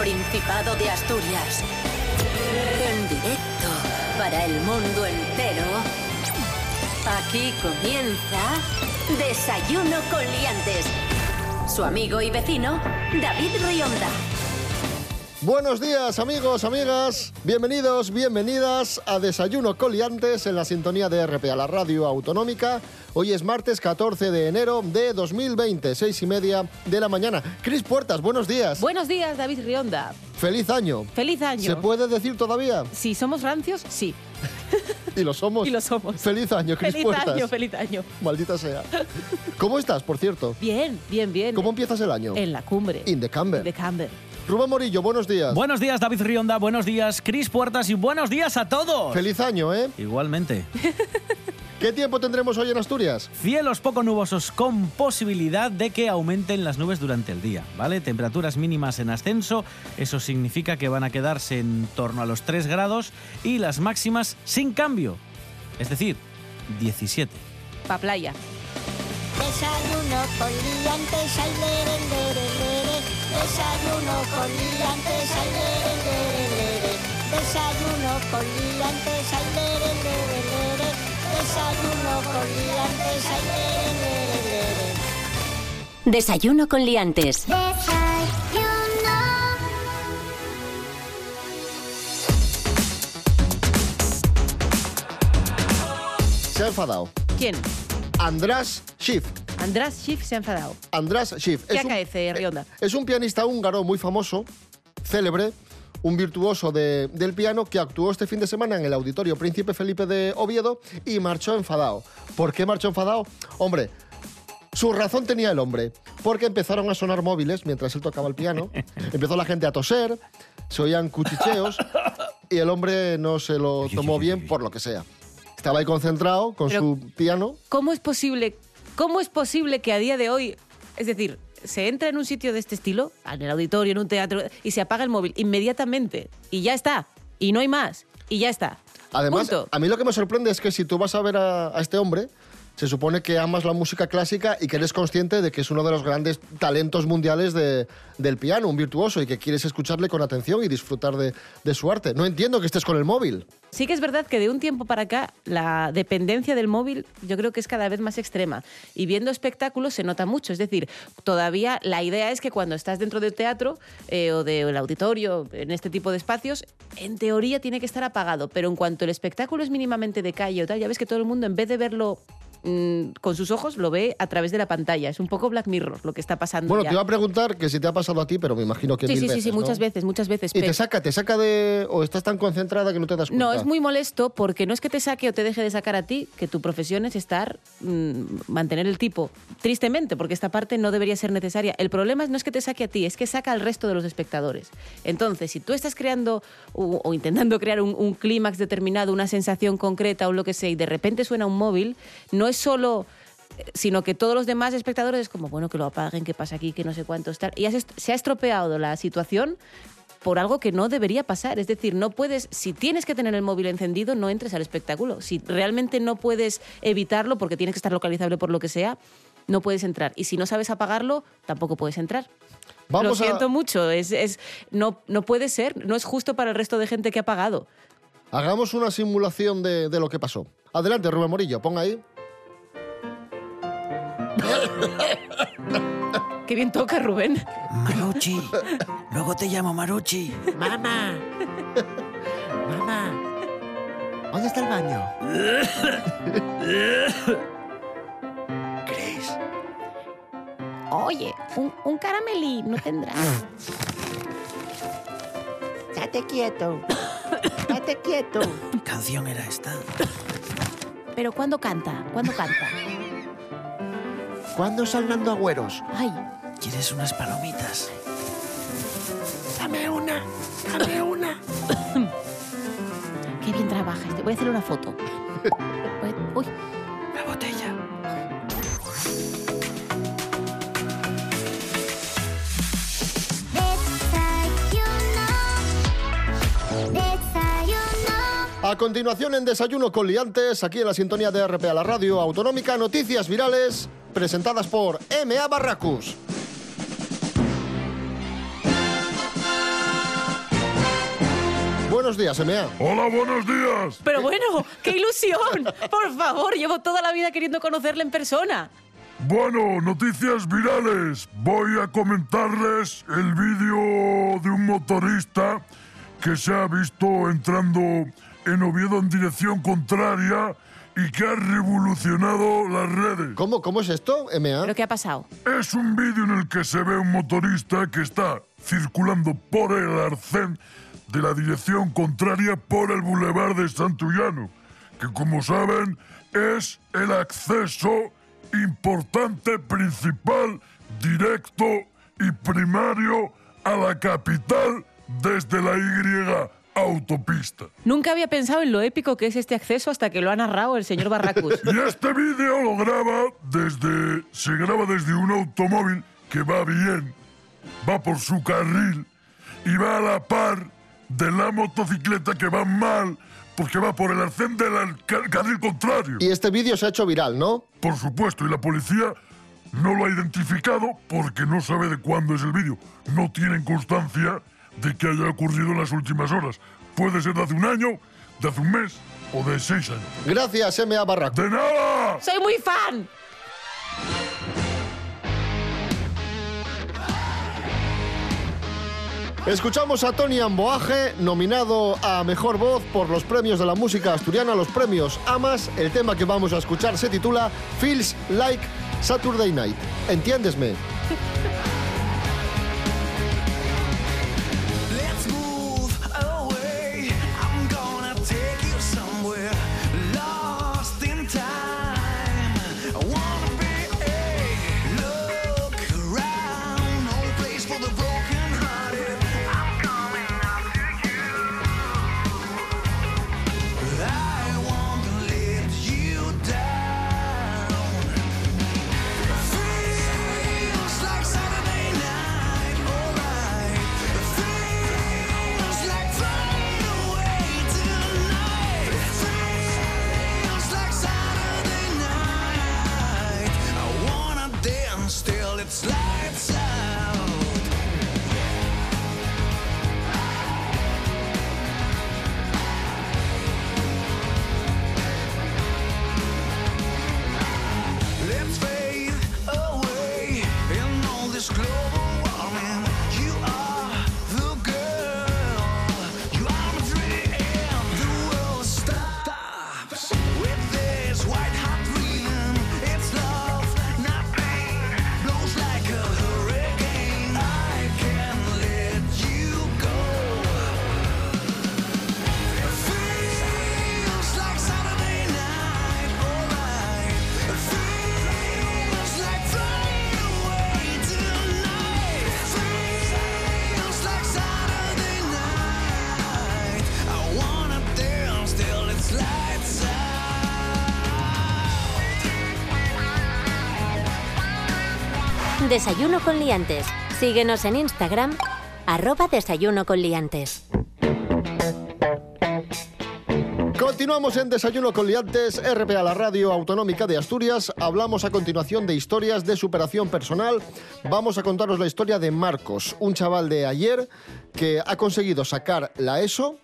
Principado de Asturias. En directo para el mundo entero. Aquí comienza Desayuno con Liantes. Su amigo y vecino, David Rionda. Buenos días amigos, amigas, bienvenidos, bienvenidas a Desayuno Coliantes en la sintonía de RP a la radio autonómica. Hoy es martes 14 de enero de 2020, seis y media de la mañana. Cris Puertas, buenos días. Buenos días, David Rionda. Feliz año. Feliz año. ¿Se puede decir todavía? Si somos rancios, sí. Y lo somos. Y lo somos. Feliz año, Cris Feliz Puertas. año, feliz año. Maldita sea. ¿Cómo estás, por cierto? Bien, bien, bien. ¿Cómo empiezas el año? En la cumbre. In the camber. De Camber. Rubén Morillo, buenos días. Buenos días, David Rionda. Buenos días, Cris Puertas. Y buenos días a todos. Feliz año, ¿eh? Igualmente. ¿Qué tiempo tendremos hoy en Asturias? Cielos poco nubosos con posibilidad de que aumenten las nubes durante el día, ¿vale? Temperaturas mínimas en ascenso, eso significa que van a quedarse en torno a los 3 grados y las máximas sin cambio, es decir, 17. Pa' playa. Desayuno con liantes, ay, lere, lere, lere. Desayuno con liantes, ay, lere, lere, lere. Desayuno con liantes, ay, lere, lere, lere. Desayuno con liantes, ay. Desayuno con Liantes. Desayuno. Se ha enfadado. ¿Quién? András Schiff. András Schiff se ha enfadado. András Schiff. ¿Qué Es un- acaece, Rionda? Es un pianista húngaro muy famoso, célebre, un virtuoso de- del piano que actuó este fin de semana en el Auditorio Príncipe Felipe de Oviedo y marchó enfadado. ¿Por qué marchó enfadado? Hombre, su razón tenía el hombre, porque empezaron a sonar móviles mientras él tocaba el piano, empezó la gente a toser, se oían cuchicheos y el hombre no se lo tomó bien por lo que sea. Estaba ahí concentrado con Pero- su piano. ¿Cómo es posible, cómo es posible que a día de hoy, es decir, se entra en un sitio de este estilo, en el auditorio, en un teatro, y se apaga el móvil inmediatamente y ya está, y no hay más, y ya está. Además, Punto. a mí lo que me sorprende es que si tú vas a ver a, a este hombre, se supone que amas la música clásica y que eres consciente de que es uno de los grandes talentos mundiales de- del piano, un virtuoso, y que quieres escucharle con atención y disfrutar de, su arte. No entiendo que estés con el móvil. Sí que es verdad que de un tiempo para acá la dependencia del móvil yo creo que es cada vez más extrema y viendo espectáculos se nota mucho. Es decir, todavía la idea es que cuando estás dentro del teatro eh, o del auditorio, en este tipo de espacios, en teoría tiene que estar apagado, pero en cuanto el espectáculo es mínimamente de calle o tal, ya ves que todo el mundo en vez de verlo mm, con sus ojos lo ve a través de la pantalla. Es un poco Black Mirror lo que está pasando. Bueno, ya. te iba a preguntar que si te ha pasado a ti, pero me imagino que Sí, mil sí, sí, veces, sí, ¿no? muchas veces, muchas veces. Y pero- te saca, te saca de... o estás tan concentrada que no te das cuenta. No, es muy molesto porque no es que te saque o te deje de sacar a ti, que tu profesión es estar, mm, mantener el tipo. Tristemente, porque esta parte no debería ser necesaria. El problema no es que te saque a ti, es que saca al resto de los espectadores. Entonces, si tú estás creando o, o intentando crear un, un clímax determinado, una sensación concreta o lo que sea, y de repente suena un móvil, no es solo sino que todos los demás espectadores es como, bueno, que lo apaguen, que pasa aquí, que no sé cuánto estar. Y se ha estropeado la situación por algo que no debería pasar. Es decir, no puedes, si tienes que tener el móvil encendido, no entres al espectáculo. Si realmente no puedes evitarlo porque tienes que estar localizable por lo que sea, no puedes entrar. Y si no sabes apagarlo, tampoco puedes entrar. Vamos lo a- siento mucho, es, es, no, no puede ser, no es justo para el resto de gente que ha pagado. Hagamos una simulación de, de lo que pasó. Adelante, Rubén Morillo, ponga ahí. Qué bien toca, Rubén. Maruchi, luego te llamo Maruchi. Mamá. Mamá. ¿Dónde está el baño? Chris, Oye, un, un caramelín no tendrás. Estate quieto. Estate quieto. ¿qué canción era esta? Pero ¿cuándo canta? ¿Cuándo canta? ¿Cuándo Fernando Agüeros? Ay, ¿Quieres unas palomitas? Dame una. Dame una. qué bien trabaja este. Voy a hacer una foto. Uy, La botella. A continuación en Desayuno con Liantes, aquí en la sintonía de RP a la radio autonómica, noticias virales presentadas por MA Barracus. Buenos días, MA. Hola, buenos días. Pero bueno, qué ilusión. Por favor, llevo toda la vida queriendo conocerle en persona. Bueno, noticias virales. Voy a comentarles el vídeo de un motorista que se ha visto entrando en Oviedo en dirección contraria y que ha revolucionado las redes. ¿Cómo, cómo es esto, MA? ¿Pero qué ha pasado? Es un vídeo en el que se ve un motorista que está circulando por el arcén de la dirección contraria por el bulevar de Santullano, que como saben es el acceso importante, principal, directo y primario a la capital desde la Y autopista. Nunca había pensado en lo épico que es este acceso hasta que lo ha narrado el señor Barracus. Y este vídeo lo graba desde. se graba desde un automóvil que va bien, va por su carril y va a la par de la motocicleta que va mal porque va por el arcén del carril contrario. Y este vídeo se ha hecho viral, ¿no? Por supuesto, y la policía no lo ha identificado porque no sabe de cuándo es el vídeo. No tienen constancia de que haya ocurrido en las últimas horas. Puede ser de hace un año, de hace un mes o de seis años. Gracias, MA Barraco. ¡De nada! ¡Soy muy fan! Escuchamos a Tony Amboaje, nominado a Mejor Voz por los premios de la música asturiana, los premios AMAS. El tema que vamos a escuchar se titula Feels Like Saturday Night. ¿Entiéndesme? Desayuno con liantes. Síguenos en Instagram, arroba desayuno con liantes. Continuamos en Desayuno con Liantes, RPA, la radio autonómica de Asturias. Hablamos a continuación de historias de superación personal. Vamos a contaros la historia de Marcos, un chaval de ayer que ha conseguido sacar la ESO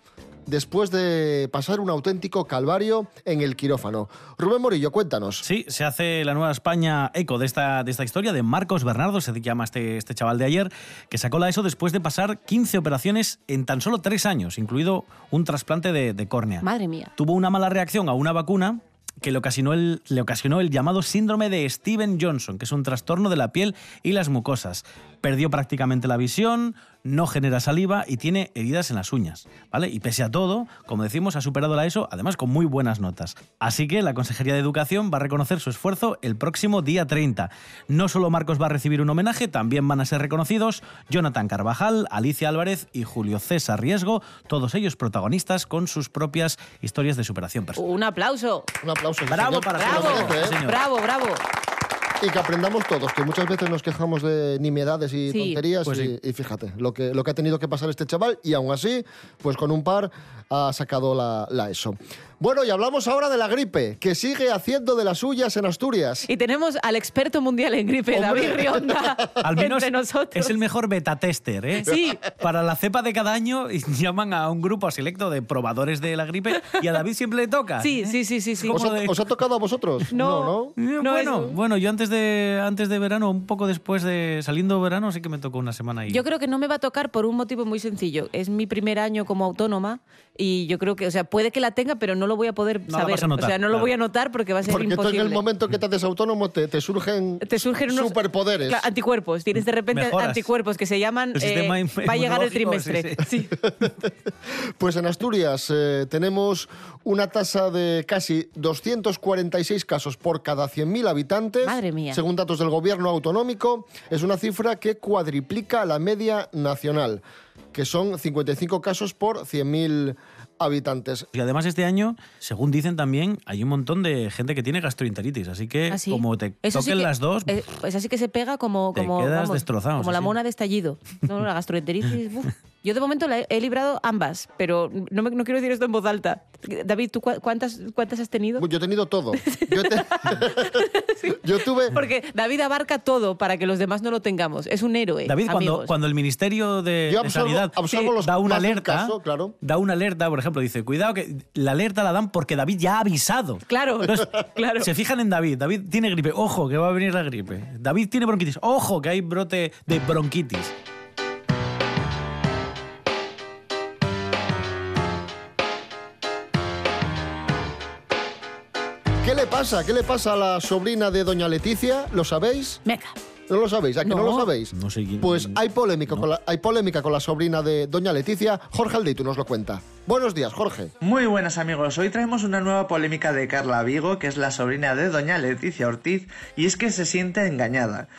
después de pasar un auténtico calvario en el quirófano. Rubén Morillo, cuéntanos. Sí, se hace la Nueva España eco de esta, de esta historia de Marcos Bernardo, se llama este, este chaval de ayer, que sacó la ESO después de pasar 15 operaciones en tan solo 3 años, incluido un trasplante de, de córnea. Madre mía. Tuvo una mala reacción a una vacuna que le ocasionó, el, le ocasionó el llamado síndrome de Steven Johnson, que es un trastorno de la piel y las mucosas. Perdió prácticamente la visión, no genera saliva y tiene heridas en las uñas, ¿vale? Y pese a todo, como decimos, ha superado la ESO, además con muy buenas notas. Así que la Consejería de Educación va a reconocer su esfuerzo el próximo día 30. No solo Marcos va a recibir un homenaje, también van a ser reconocidos Jonathan Carvajal, Alicia Álvarez y Julio César Riesgo, todos ellos protagonistas con sus propias historias de superación personal. Un aplauso. Un aplauso. Bravo señor. para Bravo, señor. bravo, bravo. Y que aprendamos todos, que muchas veces nos quejamos de nimiedades y Sí. tonterías. Pues y, sí. y fíjate, lo que, lo que ha tenido que pasar este chaval, y aún así, pues con un par ha sacado la, la ESO. Bueno, y hablamos ahora de la gripe, que sigue haciendo de las suyas en Asturias. Y tenemos al experto mundial en gripe, Hombre. David Rionda, Al menos entre nosotros. es el mejor beta tester, ¿eh? Sí. Para la cepa de cada año llaman a un grupo selecto de probadores de la gripe y a David siempre le toca. Sí, ¿eh? sí, sí, sí, sí. ¿Os ha, de- os ha tocado a vosotros? No. ¿no? Eh, No, bueno, es- bueno, yo antes de antes de verano, un poco después de saliendo verano, sí que me tocó una semana ahí. Yo creo que no me va a tocar por un motivo muy sencillo. Es mi primer año como autónoma y yo creo que, o sea, puede que la tenga, pero no lo voy a poder No saber. vas a notar, o sea, no lo voy a notar porque va a ser Porque tú en imposible. el momento que te haces autónomo te, te surgen, te surgen unos superpoderes. Claro, anticuerpos. Tienes de repente Mejoras. anticuerpos que se llaman eh, va a llegar el sí, trimestre. sí. Sí. Pues en Asturias eh, tenemos una tasa de casi 246 casos por cada 100.000 habitantes. Madre mía. Según datos del gobierno autonómico, es una cifra que cuadriplica la media nacional, que son 55 casos por 100.000 habitantes. Y además este año, según dicen también, hay un montón de gente que tiene gastroenteritis, así que ¿Ah, sí? como te Eso sí toquen que- las dos, eh, pues así que se pega como, Te como, quedas vamos, destrozado, como la mona de estallido. No, la gastroenteritis. uf. Yo de momento la he, he librado ambas, pero no, me- no quiero decir esto en voz alta. David, ¿tú cuántas, cuántas has tenido? Yo he tenido todo. Yo, te- Yo tuve... Porque David abarca todo para que los demás no lo tengamos. Es un héroe. David, cuando, cuando el Ministerio de, Yo de absorbo- Sanidad absorbo los da una de un alerta, caso, claro. da una alerta, por ejemplo, dice, cuidado que la alerta la dan porque David ya ha avisado. Claro, Entonces, claro. Se fijan en David. David tiene gripe. Ojo, que va a venir la gripe. David tiene bronquitis. Ojo, que hay brote de bronquitis. Pasa? ¿Qué le pasa a la sobrina de doña Leticia? ¿Lo sabéis? Venga. ¿No lo sabéis? ¿A que no, No. lo sabéis? No sé quién- Pues hay polémica, con la, hay polémica con la sobrina de doña Leticia. Jorge Aldeitu nos lo cuenta. Buenos días, Jorge. Muy buenas amigos, hoy traemos una nueva polémica de Carla Vigo, que es la sobrina de doña Leticia Ortiz, y es que se siente engañada.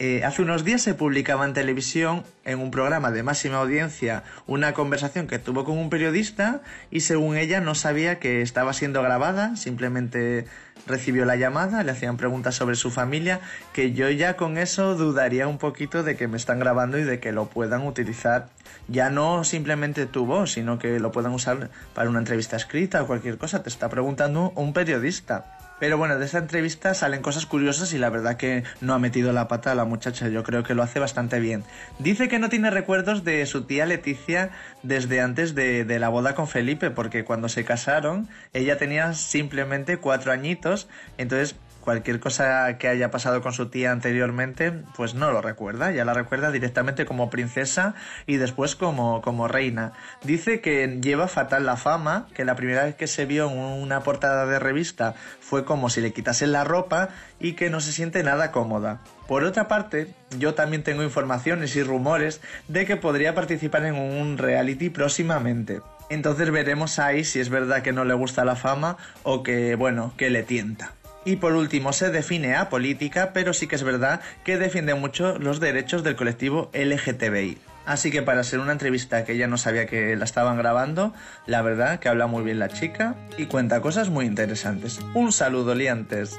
Eh, hace unos días se publicaba en televisión, en un programa de máxima audiencia, una conversación que tuvo con un periodista y según ella no sabía que estaba siendo grabada, simplemente recibió la llamada, le hacían preguntas sobre su familia, que yo ya con eso dudaría un poquito de que me están grabando y de que lo puedan utilizar ya no simplemente tu voz, sino que lo puedan usar para una entrevista escrita o cualquier cosa, te está preguntando un periodista. Pero bueno, de esta entrevista salen cosas curiosas y la verdad que no ha metido la pata a la muchacha, yo creo que lo hace bastante bien. Dice que no tiene recuerdos de su tía Leticia desde antes de, de la boda con Felipe, porque cuando se casaron ella tenía simplemente cuatro añitos, entonces cualquier cosa que haya pasado con su tía anteriormente, pues no lo recuerda, ya la recuerda directamente como princesa y después como, como reina. Dice que lleva fatal la fama, que la primera vez que se vio en una portada de revista fue como si le quitasen la ropa y que no se siente nada cómoda. Por otra parte, yo también tengo informaciones y rumores de que podría participar en un reality próximamente. Entonces veremos ahí si es verdad que no le gusta la fama o que, bueno, que le tienta. Y por último, se define a política, pero sí que es verdad que defiende mucho los derechos del colectivo LGTBI. Así que para ser una entrevista que ella no sabía que la estaban grabando, la verdad que habla muy bien la chica y cuenta cosas muy interesantes. Un saludo, liantes.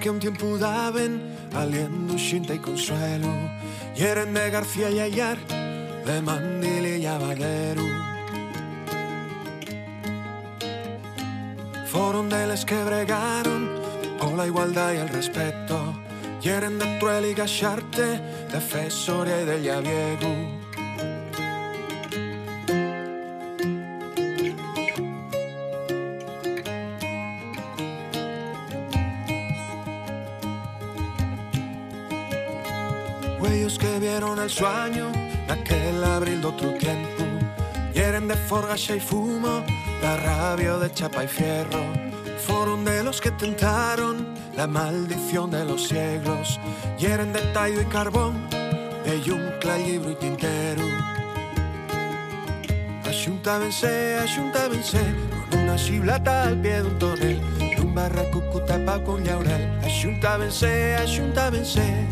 Que un tiempo aliendo, consuelo de García y Ayar, de Mandil y. Fueron de que bregaron por la igualdad y el respeto y eran de Truel y Gacharte, de Fesoria y de Llaviego. Huellos que vieron el sueño aquel abril de otro tiempo y de forgacha y fumo, la rabia de chapa y fierro. Fueron de los que tentaron la maldición de los siglos y eran de tallo y carbón, de yuncla, libro y tintero. Ayuntábense, ayuntábense con una chiblata al pie de un tonel, un barraco tapado con llaurel. Ayuntábense, ayuntábense.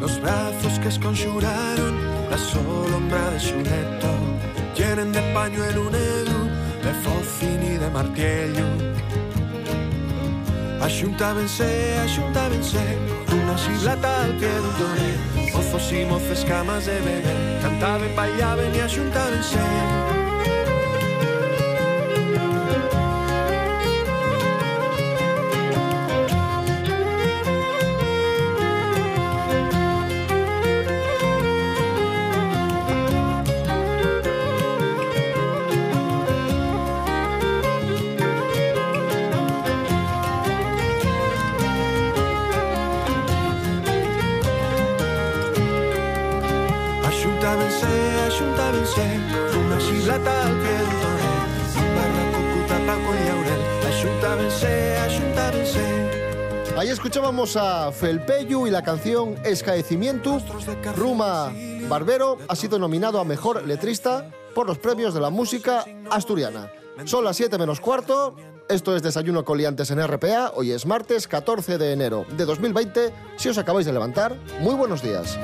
Los brazos que esconxuraron la solo de su letto, llenen de pañuelo el unedo, de focini de martello. Axuntábense, axuntábense, unha siglata al pie dun toré, mozos e moces camas de bebé, cantaben, bailaben e axuntábense. Axuntábense. Ahí escuchábamos a Felpeyu y la canción Escaecimiento. Ruma Barbero ha sido nominado a Mejor Letrista por los premios de la música asturiana. Son las 7 menos cuarto. Esto es Desayuno con Liantes en RPA. Hoy es martes 14 de enero de 2020. Si os acabáis de levantar, muy buenos días.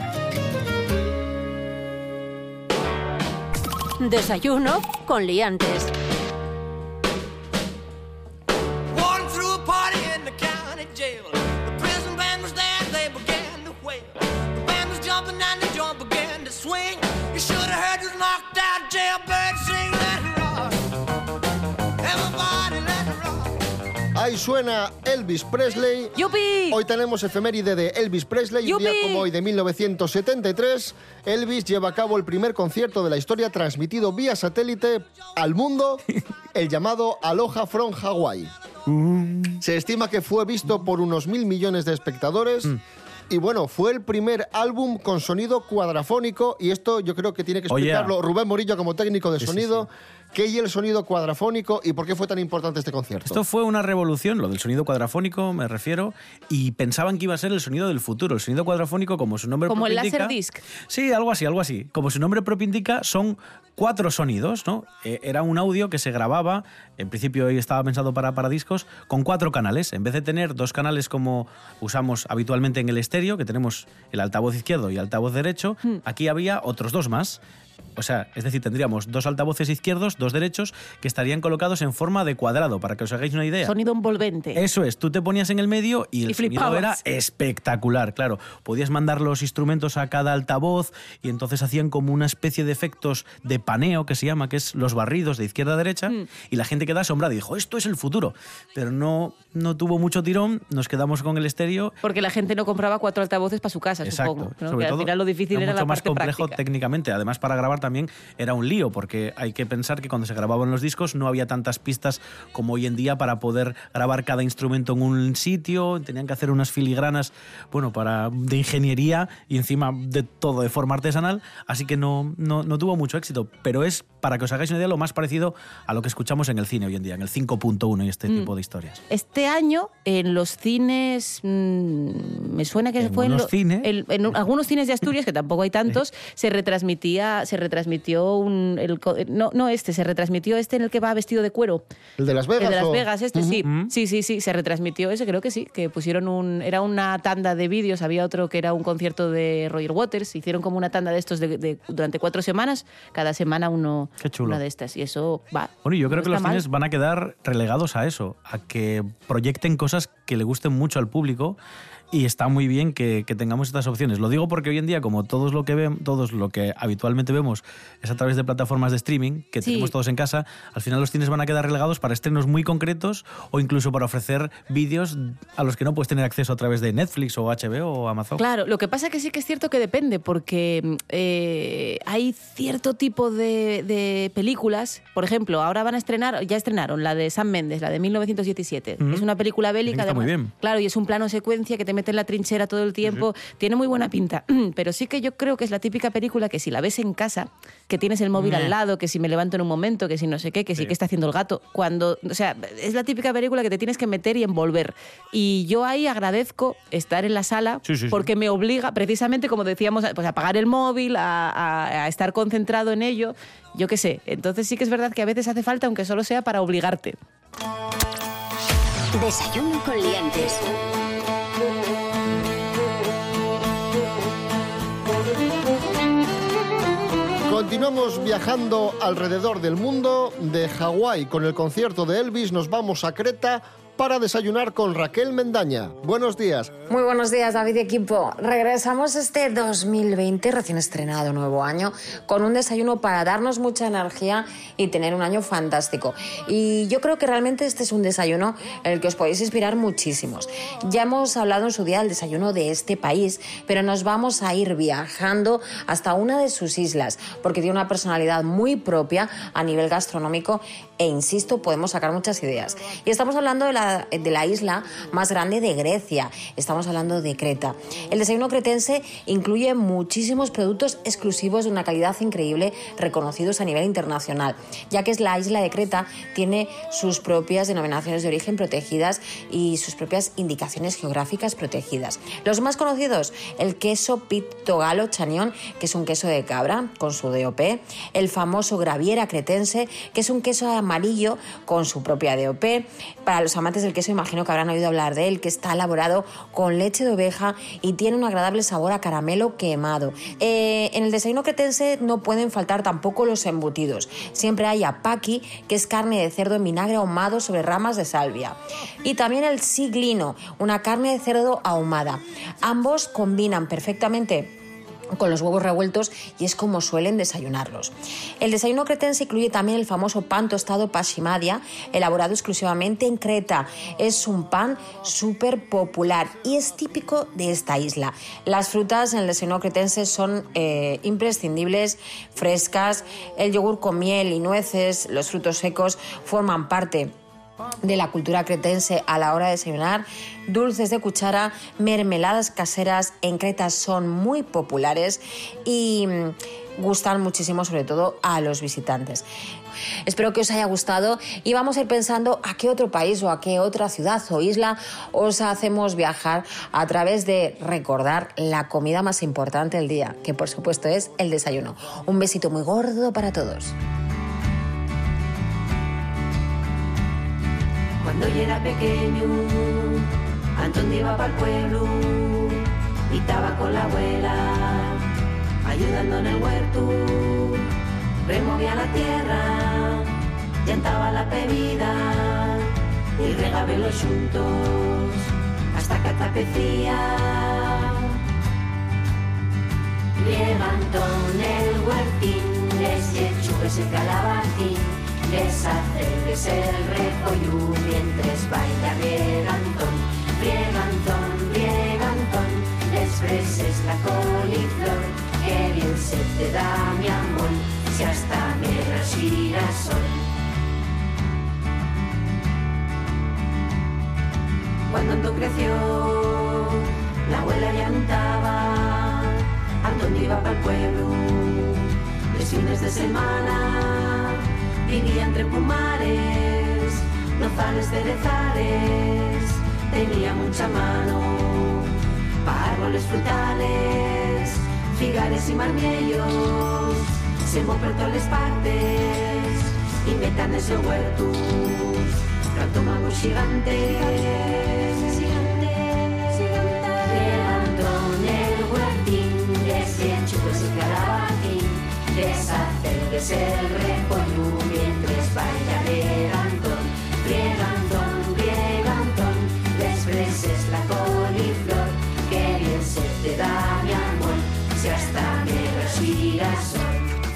Desayuno con liantes. Suena Elvis Presley. ¡Yupi! Hoy tenemos efeméride de Elvis Presley. Un día ¡Yupi! como hoy de 1973, Elvis lleva a cabo el primer concierto de la historia transmitido vía satélite al mundo, el llamado Aloha from Hawaii. Se estima que fue visto por unos mil millones de espectadores. Mm. Y bueno, fue el primer álbum con sonido cuadrafónico y esto yo creo que tiene que Oh, yeah. explicarlo Rubén Morillo como técnico de Sí, sí, sonido. ¿Qué y el sonido cuadrafónico y por qué fue tan importante este concierto? Esto fue una revolución, lo del sonido cuadrafónico me refiero, y pensaban que iba a ser el sonido del futuro. El sonido cuadrafónico, como su nombre Como el propio indica- Laserdisc. Sí, algo así, algo así. Como su nombre propio indica, son cuatro sonidos, ¿no? Eh, era un audio que se grababa, en principio hoy estaba pensado para, para discos, con cuatro canales. En vez de tener dos canales como usamos habitualmente en el estéreo, que tenemos el altavoz izquierdo y altavoz derecho, aquí había otros dos más. O sea, es decir, tendríamos dos altavoces izquierdos, dos derechos, que estarían colocados en forma de cuadrado, para que os hagáis una idea. Sonido envolvente. Eso es, tú te ponías en el medio y el Y sonido era espectacular, claro. Podías mandar los instrumentos a cada altavoz y entonces hacían como una especie de efectos de paneo que se llama, que es los barridos de izquierda a derecha, Mm. y la gente queda asombrada y dijo, esto es el futuro. Pero no, no tuvo mucho tirón, nos quedamos con el estéreo. Porque la gente no compraba cuatro altavoces para su casa, Exacto. supongo. ¿no? Sobre que al todo, final lo difícil era, mucho la más parte complejo práctica. técnicamente. Además, para grabar también era un lío, porque hay que pensar que cuando se grababan los discos no había tantas pistas como hoy en día para poder grabar cada instrumento en un sitio. Tenían que hacer unas filigranas, bueno, para de ingeniería y encima de todo de forma artesanal. Así que no, no, no tuvo mucho éxito. Pero es, para que os hagáis una idea, lo más parecido a lo que escuchamos en el cine hoy en día, en el 5.1 y este Mm. tipo de historias. Este año en los cines, mm, me suena que En fue en, lo- cines. en- en algunos cines de Asturias, que tampoco hay tantos, se retransmitía, se retransmitió un, el co- no, no este, se retransmitió este en el que va vestido de cuero. ¿El de Las Vegas? El de Las o- Vegas, este sí. Sí, sí, sí, se retransmitió ese, creo que sí, que pusieron un... Era una tanda de vídeos, había otro que era un concierto de Roger Waters, hicieron como una tanda de estos de, de- durante cuatro semanas, cada semana uno, Qué chulo. una de estas, y eso va. Bueno, yo creo no que los cines van a quedar relegados a eso, a que proyecten cosas que le gusten mucho al público y está muy bien que, que tengamos estas opciones. Lo digo porque hoy en día, como todos lo que ven, todos lo que habitualmente vemos es a través de plataformas de streaming que Sí. tenemos todos en casa, al final los cines van a quedar relegados para estrenos muy concretos o incluso para ofrecer vídeos a los que no puedes tener acceso a través de Netflix o HBO o Amazon. Claro, lo que pasa que sí que es cierto que depende, porque eh, hay cierto tipo de, de películas, por ejemplo, ahora van a estrenar, ya estrenaron la de Sam Mendes, la de 1917. Ujú. Es una película bélica, está muy además. bien. Claro, y es un plano secuencia que te mete en la trinchera todo el tiempo. Tiene muy buena pinta, pero sí que yo creo que es la típica película que si la ves en casa, que tienes el móvil al lado, que si me levanto en un momento, que si no sé qué, que sí, Sí. que está haciendo el gato, cuando, o sea, es la típica película que te tienes que meter y envolver. Y yo ahí agradezco estar en la sala porque me obliga, precisamente como decíamos, pues a apagar el móvil, a, a- a estar concentrado en ello, yo qué sé. Entonces sí que es verdad que a veces hace falta, aunque solo sea para obligarte. Desayuno con liantes. Con Continuamos viajando alrededor del mundo. De Hawái con el concierto de Elvis nos vamos a Creta para desayunar con Raquel Mendaña. Buenos días. Muy buenos días, David y equipo. Regresamos este 2020, recién estrenado nuevo año, con un desayuno para darnos mucha energía y tener un año fantástico. Y yo creo que realmente este es un desayuno en el que os podéis inspirar muchísimos. Ya hemos hablado en su día del desayuno de este país, pero nos vamos a ir viajando hasta una de sus islas, porque tiene una personalidad muy propia a nivel gastronómico e, insisto, podemos sacar muchas ideas. Y estamos hablando de la, de la isla más grande de Grecia, estamos hablando de Creta. El desayuno cretense incluye muchísimos productos exclusivos de una calidad increíble, reconocidos a nivel internacional, ya que es la isla de Creta, tiene sus propias denominaciones de origen protegidas y sus propias indicaciones geográficas protegidas. Los más conocidos, el queso Pitogalo Chanión, que es un queso de cabra con su DOP, el famoso Graviera cretense, que es un queso amarillo con su propia DOP. Para los amantes del queso, imagino que habrán oído hablar de él, que está elaborado con leche de oveja y tiene un agradable sabor a caramelo quemado. Eh, en el desayuno cretense no pueden faltar tampoco los embutidos. Siempre hay apaki, que es carne de cerdo en vinagre ahumado sobre ramas de salvia. Y también el siglino, una carne de cerdo ahumada. Ambos combinan perfectamente con los huevos revueltos y es como suelen desayunarlos. El desayuno cretense incluye también el famoso pan tostado pashimadia, elaborado exclusivamente en Creta. Es un pan súper popular y es típico de esta isla. Las frutas en el desayuno cretense son eh, imprescindibles, frescas, el yogur con miel y nueces, los frutos secos forman parte de la cultura cretense a la hora de desayunar, dulces de cuchara, mermeladas caseras en Creta son muy populares y mm, gustan muchísimo sobre todo a los visitantes. Espero que os haya gustado y vamos a ir pensando a qué otro país o a qué otra ciudad o isla os hacemos viajar a través de recordar la comida más importante del día, que por supuesto es el desayuno. Un besito muy gordo para todos. Cuando yo era pequeño, Antón iba para el pueblo y estaba con la abuela, ayudando en el huerto. Removía la tierra, llantaba la bebida y regaba los juntos hasta que atapecía. Riega Antón el huertín, les lechugues el calabacín, les hace el repollo mientras baila Riegantón, Riegantón, Riegantón, les freses la coliflor, que bien se te da mi amor, si hasta me girasol. Cuando Antón creció, la abuela ya untaba, Antón iba para el pueblo, los fines de semana, vivía entre pumares, nozales, cerezales, tenía mucha mano, para árboles frutales, figares y marmiellos, se por todas partes, inventan ese huertos, canto magos gigantes, Levantón el huertín, les enchufes y calabacín, les hace el repollo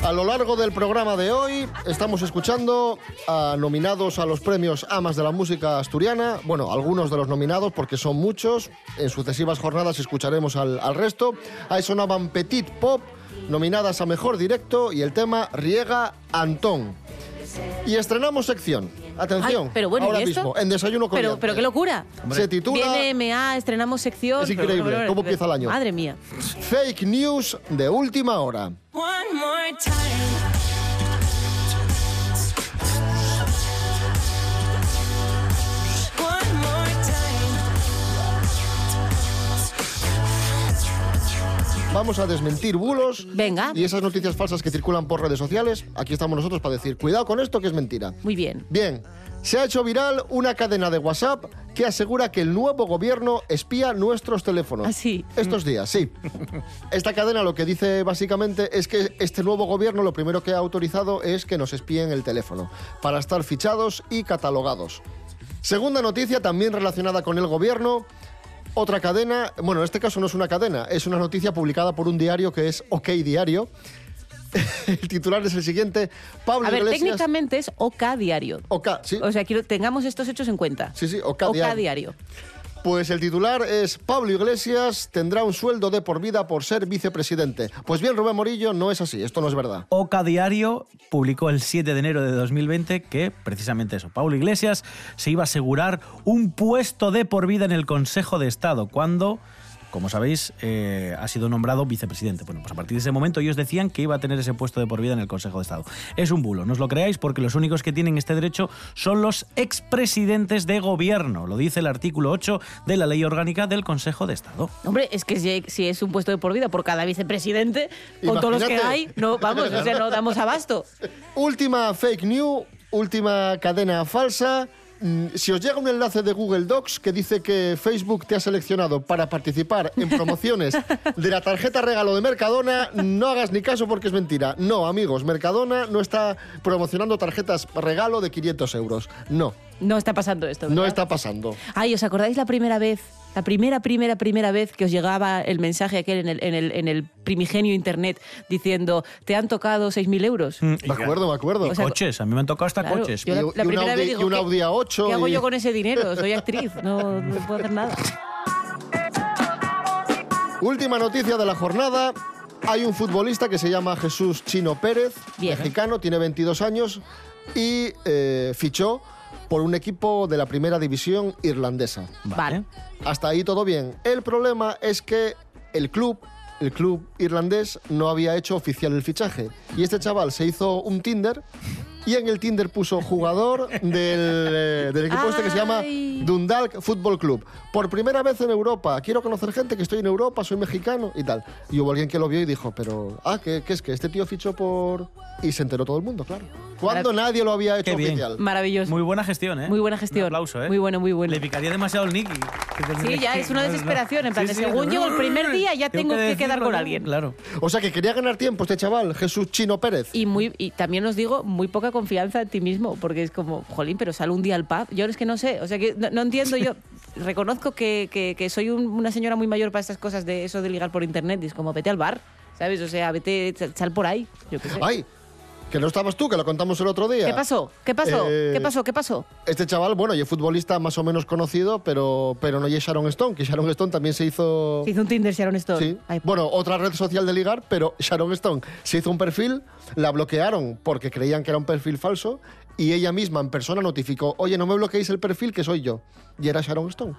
A lo largo del programa de hoy estamos escuchando a nominados a los premios Amas de la Música Asturiana. Bueno, algunos de los nominados, porque son muchos. En sucesivas jornadas escucharemos al, al resto. Ahí sonaban Petit Pop, nominadas a Mejor Directo, y el tema Riega Antón. Y estrenamos sección. Atención, Ay, pero bueno, ¿y ahora esto? mismo, en Desayuno con Pero, pero qué locura. Se titula Viene MA, estrenamos sección. Es pero- increíble, pero- pero- ¿cómo empieza el año? Madre mía. Fake News de última hora. One more time. Vamos a desmentir bulos. Venga. Y esas noticias falsas que circulan por redes sociales. Aquí estamos nosotros para decir, cuidado con esto que es mentira. Muy bien. Bien, se ha hecho viral una cadena de WhatsApp que asegura que el nuevo gobierno espía nuestros teléfonos. Así. Estos días, sí. Esta cadena lo que dice básicamente es que este nuevo gobierno lo primero que ha autorizado es que nos espíen el teléfono para estar fichados y catalogados. Segunda noticia, también relacionada con el gobierno. Otra cadena, bueno, en este caso no es una cadena, es una noticia publicada por un diario que es OK Diario. El titular es el siguiente. Pablo A ver, Iglesias. técnicamente es OK diario. OK, sí. O sea, quiero, tengamos estos hechos en cuenta. Sí, sí, OK, OK diario. diario. Pues el titular es Pablo Iglesias tendrá un sueldo de por vida por ser vicepresidente. Pues bien, Rubén Morillo, no es así, esto no es verdad. Oca Diario publicó el 7 de enero de 2020 que, precisamente eso, Pablo Iglesias se iba a asegurar un puesto de por vida en el Consejo de Estado, cuando, como sabéis, eh, ha sido nombrado vicepresidente. Bueno, pues a partir de ese momento ellos decían que iba a tener ese puesto de por vida en el Consejo de Estado. Es un bulo, no os lo creáis, porque los únicos que tienen este derecho son los expresidentes de gobierno, lo dice el artículo 8 de la Ley Orgánica del Consejo de Estado. Hombre, es que si, si es un puesto de por vida por cada vicepresidente, con todos los que hay, no, vamos, o sea, no damos abasto. Última fake news, última cadena falsa. Mm, Si os llega un enlace de Google Docs que dice que Facebook te ha seleccionado para participar en promociones de la tarjeta regalo de Mercadona, no hagas ni caso porque es mentira. No, amigos, Mercadona no está promocionando tarjetas regalo de 500 euros. No, No está pasando esto. no está pasando. Ay, ¿os acordáis la primera vez? La primera, primera, primera vez que os llegaba el mensaje aquel en el, en el, en el primigenio internet diciendo te han tocado 6.000 euros. Me acuerdo, me acuerdo. O sea, coches, a mí me han tocado hasta Claro, coches. yo la, Y- la y un primera Audi- vez digo, y un ¿qué- Audi A8 ¿Qué hago yo con ese dinero? Soy actriz, no, no puedo hacer nada. Última noticia de la jornada. Hay un futbolista que se llama Jesús Chino Pérez, Bien. mexicano, tiene 22 años y eh, fichó por un equipo de la primera división irlandesa. Vale. Hasta ahí todo bien. El problema es que el club, el club irlandés, no había hecho oficial el fichaje. Y este chaval se hizo un Tinder y en el Tinder puso jugador del, eh, del equipo este que se llama. Dundalk Football Club. Por primera vez en Europa. Quiero conocer gente que estoy en Europa, soy mexicano y tal. Y hubo alguien que lo vio y dijo, pero, ah, ¿qué, qué es que este tío fichó por...? Y se enteró todo el mundo, claro. Cuando nadie lo había hecho Qué bien. oficial. Maravilloso. Muy buena gestión, ¿eh? Muy buena gestión. Un aplauso, ¿eh? Muy bueno, muy bueno. Le picaría demasiado el Nicky. Sí, ya es una desesperación. En plan, de según llego el primer día, ya tengo que quedar con alguien. Claro. O sea, que quería ganar tiempo este chaval, Jesús Chino Pérez. Y, muy, y también os digo, muy poca confianza en ti mismo, porque es como, jolín, pero sale un día al pub. Yo es que no sé, o sea, que no, no entiendo yo. Reconozco que, que- que soy un- una señora muy mayor para estas cosas de eso de ligar por internet. Y es como, vete al bar, ¿sabes? O sea, vete, sal- sal por ahí. Yo qué sé. ¡Ay! Que no estabas tú, que lo contamos el otro día. ¿Qué pasó? ¿Qué pasó? Eh, ¿Qué pasó? ¿Qué pasó? Este chaval, bueno, y es futbolista más o menos conocido, pero, pero no y es Sharon Stone, que Sharon Stone también se hizo... Se hizo un Tinder Sharon Stone. Sí. Ay, Bueno, otra red social de ligar, pero Sharon Stone se hizo un perfil, la bloquearon porque creían que era un perfil falso y ella misma en persona notificó, oye, no me bloqueéis el perfil que soy yo. Y era Sharon Stone.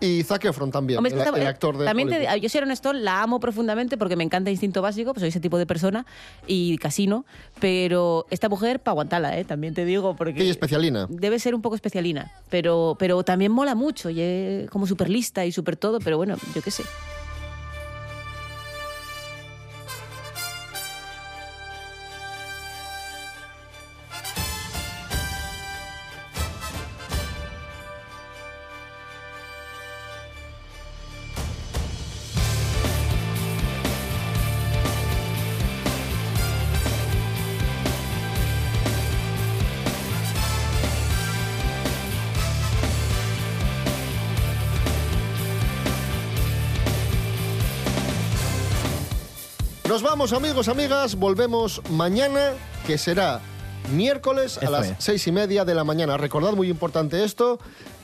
Y Zac Efron también, Hombre, el, está- el actor de También te- yo Sharon Stone la amo profundamente porque me encanta Instinto Básico, pues soy ese tipo de persona y casino, pero esta mujer para aguantarla, ¿eh? también te digo, porque Sí, especialina. debe ser un poco especialina, pero, pero también mola mucho y es como súper lista y súper todo, pero bueno, yo qué sé. Amigos, amigas. Volvemos mañana, que será miércoles a las seis y media de la mañana. Recordad, muy importante esto,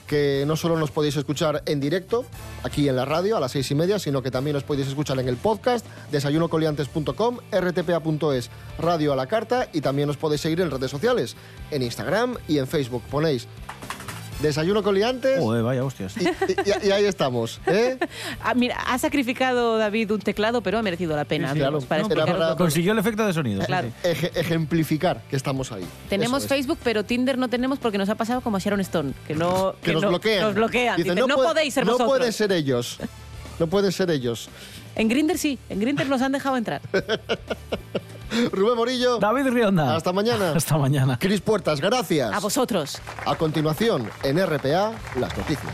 que no solo nos podéis escuchar en directo, aquí en la radio, a las seis y media, sino que también os podéis escuchar en el podcast, desayunocoliantes.com, rtpa.es, radio a la carta, y también os podéis seguir en redes sociales, en Instagram y en Facebook. Ponéis Desayuno Coliantes Joder, vaya hostias. y, y- y ahí estamos. ¿eh? Ah, mira, ha sacrificado David un teclado, pero ha merecido la pena. Sí, sí, amigos, claro. para No. Consiguió el efecto de sonido. sí, Claro. sí. Eje- ejemplificar que estamos ahí. Tenemos es. Facebook, pero Tinder no tenemos porque nos ha pasado como a Sharon Stone, que no que nos no- bloquean. Nos bloquean. Dicen, Dicen, no, puede- podéis ser No vosotros. pueden ser ellos. No pueden ser ellos. En Grinder sí, en Grinder nos han dejado entrar. Rubén Morillo. David Rionda. Hasta mañana. Hasta mañana. Cris Puertas, gracias. A vosotros. A continuación, en RPA, las noticias.